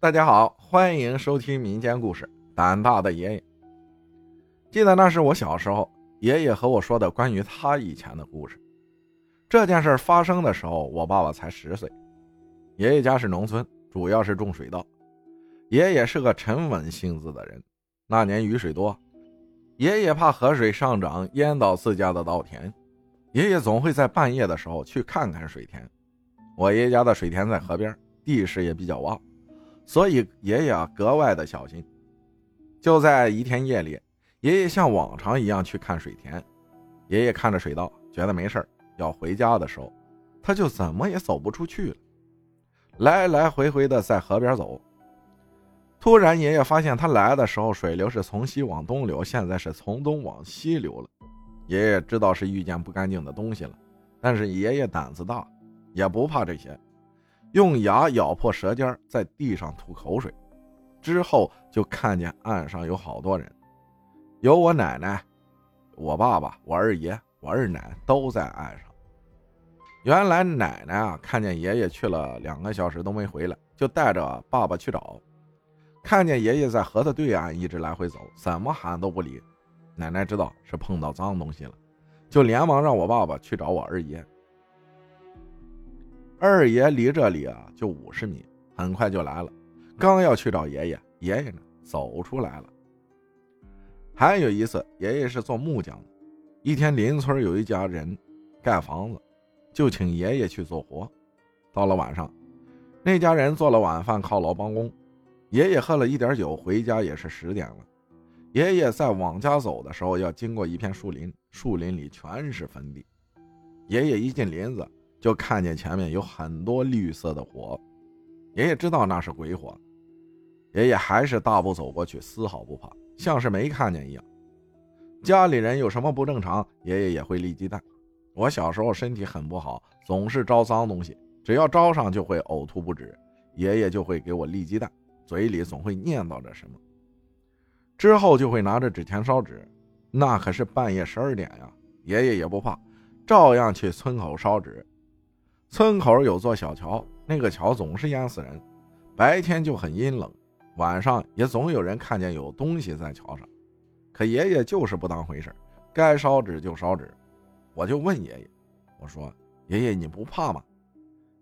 大家好，欢迎收听民间故事《胆大的爷爷》。记得那是我小时候，爷爷和我说的关于他以前的故事。这件事发生的时候，我爸爸才十岁。爷爷家是农村，主要是种水稻。爷爷是个沉稳性子的人。那年雨水多，爷爷怕河水上涨淹到自家的稻田，爷爷总会在半夜的时候去看看水田。我爷爷家的水田在河边，地势也比较旺。所以爷爷啊格外的小心。就在一天夜里，爷爷像往常一样去看水田。爷爷看着水稻，觉得没事要回家的时候，他就怎么也走不出去了，来来回回的在河边走。突然，爷爷发现他来的时候水流是从西往东流，现在是从东往西流了。爷爷知道是遇见不干净的东西了，但是爷爷胆子大，也不怕这些。用牙咬破舌尖，在地上吐口水，之后就看见岸上有好多人，有我奶奶、我爸爸、我二爷、我二奶都在岸上。原来奶奶啊，看见爷爷去了两个小时都没回来，就带着爸爸去找，看见爷爷在河的对岸一直来回走，怎么喊都不理。奶奶知道是碰到脏东西了，就连忙让我爸爸去找我二爷。二爷离这里啊就五十米，很快就来了。刚要去找爷爷，爷爷呢走出来了。还有一次，爷爷是做木匠的。一天，邻村有一家人盖房子，就请爷爷去做活。到了晚上，那家人做了晚饭犒劳帮工。爷爷喝了一点酒，回家也是十点了。爷爷在往家走的时候，要经过一片树林，树林里全是坟地。爷爷一进林子。就看见前面有很多绿色的火，爷爷知道那是鬼火，爷爷还是大步走过去，丝毫不怕，像是没看见一样。家里人有什么不正常，爷爷也会立鸡蛋。我小时候身体很不好，总是招脏东西，只要招上就会呕吐不止，爷爷就会给我立鸡蛋，嘴里总会念叨着什么，之后就会拿着纸钱烧纸，那可是半夜十二点呀，爷爷也不怕，照样去村口烧纸。村口有座小桥，那个桥总是淹死人，白天就很阴冷，晚上也总有人看见有东西在桥上。可爷爷就是不当回事，该烧纸就烧纸。我就问爷爷：“我说爷爷你不怕吗？”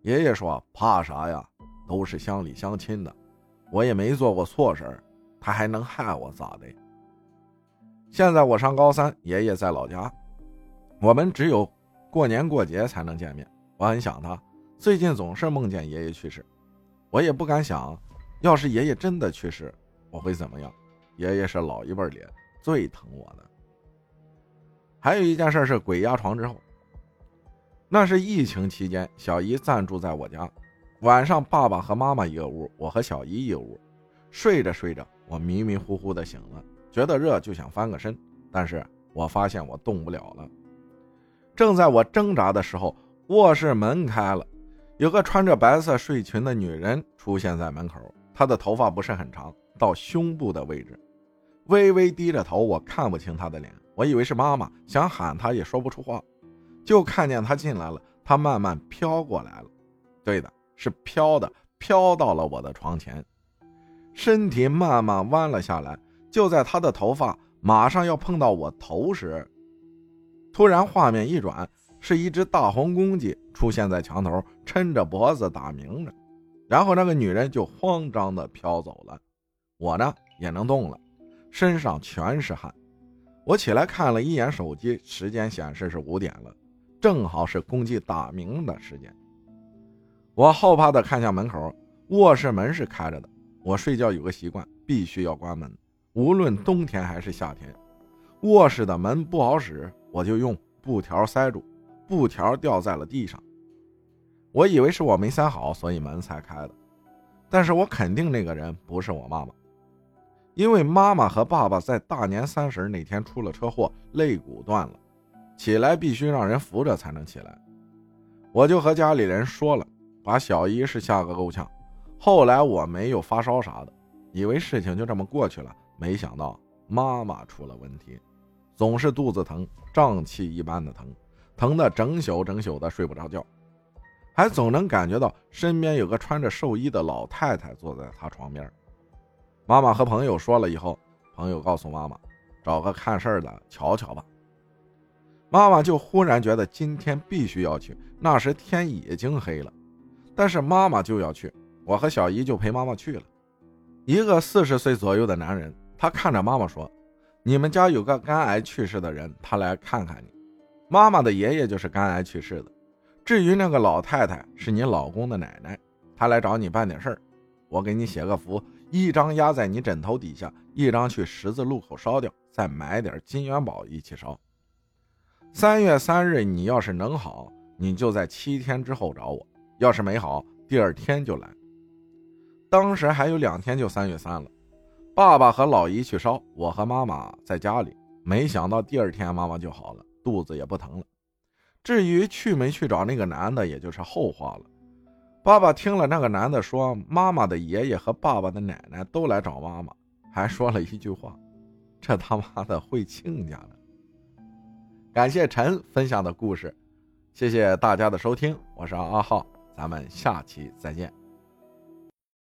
爷爷说：“怕啥呀？都是乡里乡亲的，我也没做过错事他还能害我咋的？”现在我上高三，爷爷在老家，我们只有过年过节才能见面。我很想他，最近总是梦见爷爷去世，我也不敢想，要是爷爷真的去世，我会怎么样？爷爷是老一辈里最疼我的。还有一件事是鬼压床之后，那是疫情期间，小姨暂住在我家，晚上爸爸和妈妈一个屋，我和小姨一个屋，睡着睡着，我迷迷糊糊的醒了，觉得热就想翻个身，但是我发现我动不了了，正在我挣扎的时候。卧室门开了，有个穿着白色睡裙的女人出现在门口。她的头发不是很长，到胸部的位置，微微低着头，我看不清她的脸。我以为是妈妈，想喊她也说不出话。就看见她进来了，她慢慢飘过来了，对的，是飘的，飘到了我的床前，身体慢慢弯了下来。就在她的头发马上要碰到我头时，突然画面一转。是一只大红公鸡出现在墙头，抻着脖子打鸣着，然后那个女人就慌张地飘走了。我呢也能动了，身上全是汗。我起来看了一眼手机，时间显示是五点了，正好是公鸡打鸣的时间。我后怕地看向门口，卧室门是开着的。我睡觉有个习惯，必须要关门，无论冬天还是夏天。卧室的门不好使，我就用布条塞住。布条掉在了地上，我以为是我没塞好，所以门才开的。但是我肯定那个人不是我妈妈，因为妈妈和爸爸在大年三十那天出了车祸，肋骨断了，起来必须让人扶着才能起来。我就和家里人说了，把小姨是吓个够呛。后来我没有发烧啥的，以为事情就这么过去了，没想到妈妈出了问题，总是肚子疼，胀气一般的疼。疼得整宿整宿的睡不着觉，还总能感觉到身边有个穿着寿衣的老太太坐在他床边。妈妈和朋友说了以后，朋友告诉妈妈，找个看事儿的瞧瞧吧。妈妈就忽然觉得今天必须要去。那时天已经黑了，但是妈妈就要去，我和小姨就陪妈妈去了。一个四十岁左右的男人，他看着妈妈说：“你们家有个肝癌去世的人，他来看看你。”妈妈的爷爷就是肝癌去世的。至于那个老太太，是你老公的奶奶，她来找你办点事儿。我给你写个符，一张压在你枕头底下，一张去十字路口烧掉，再买点金元宝一起烧。三月三日，你要是能好，你就在七天之后找我；要是没好，第二天就来。当时还有两天就三月三了，爸爸和老姨去烧，我和妈妈在家里。没想到第二天妈妈就好了，肚子也不疼了。至于去没去找那个男的，也就是后话了。爸爸听了那个男的说，妈妈的爷爷和爸爸的奶奶都来找妈妈，还说了一句话：“这他妈的会亲家的。”感谢陈分享的故事，谢谢大家的收听，我是阿浩，咱们下期再见。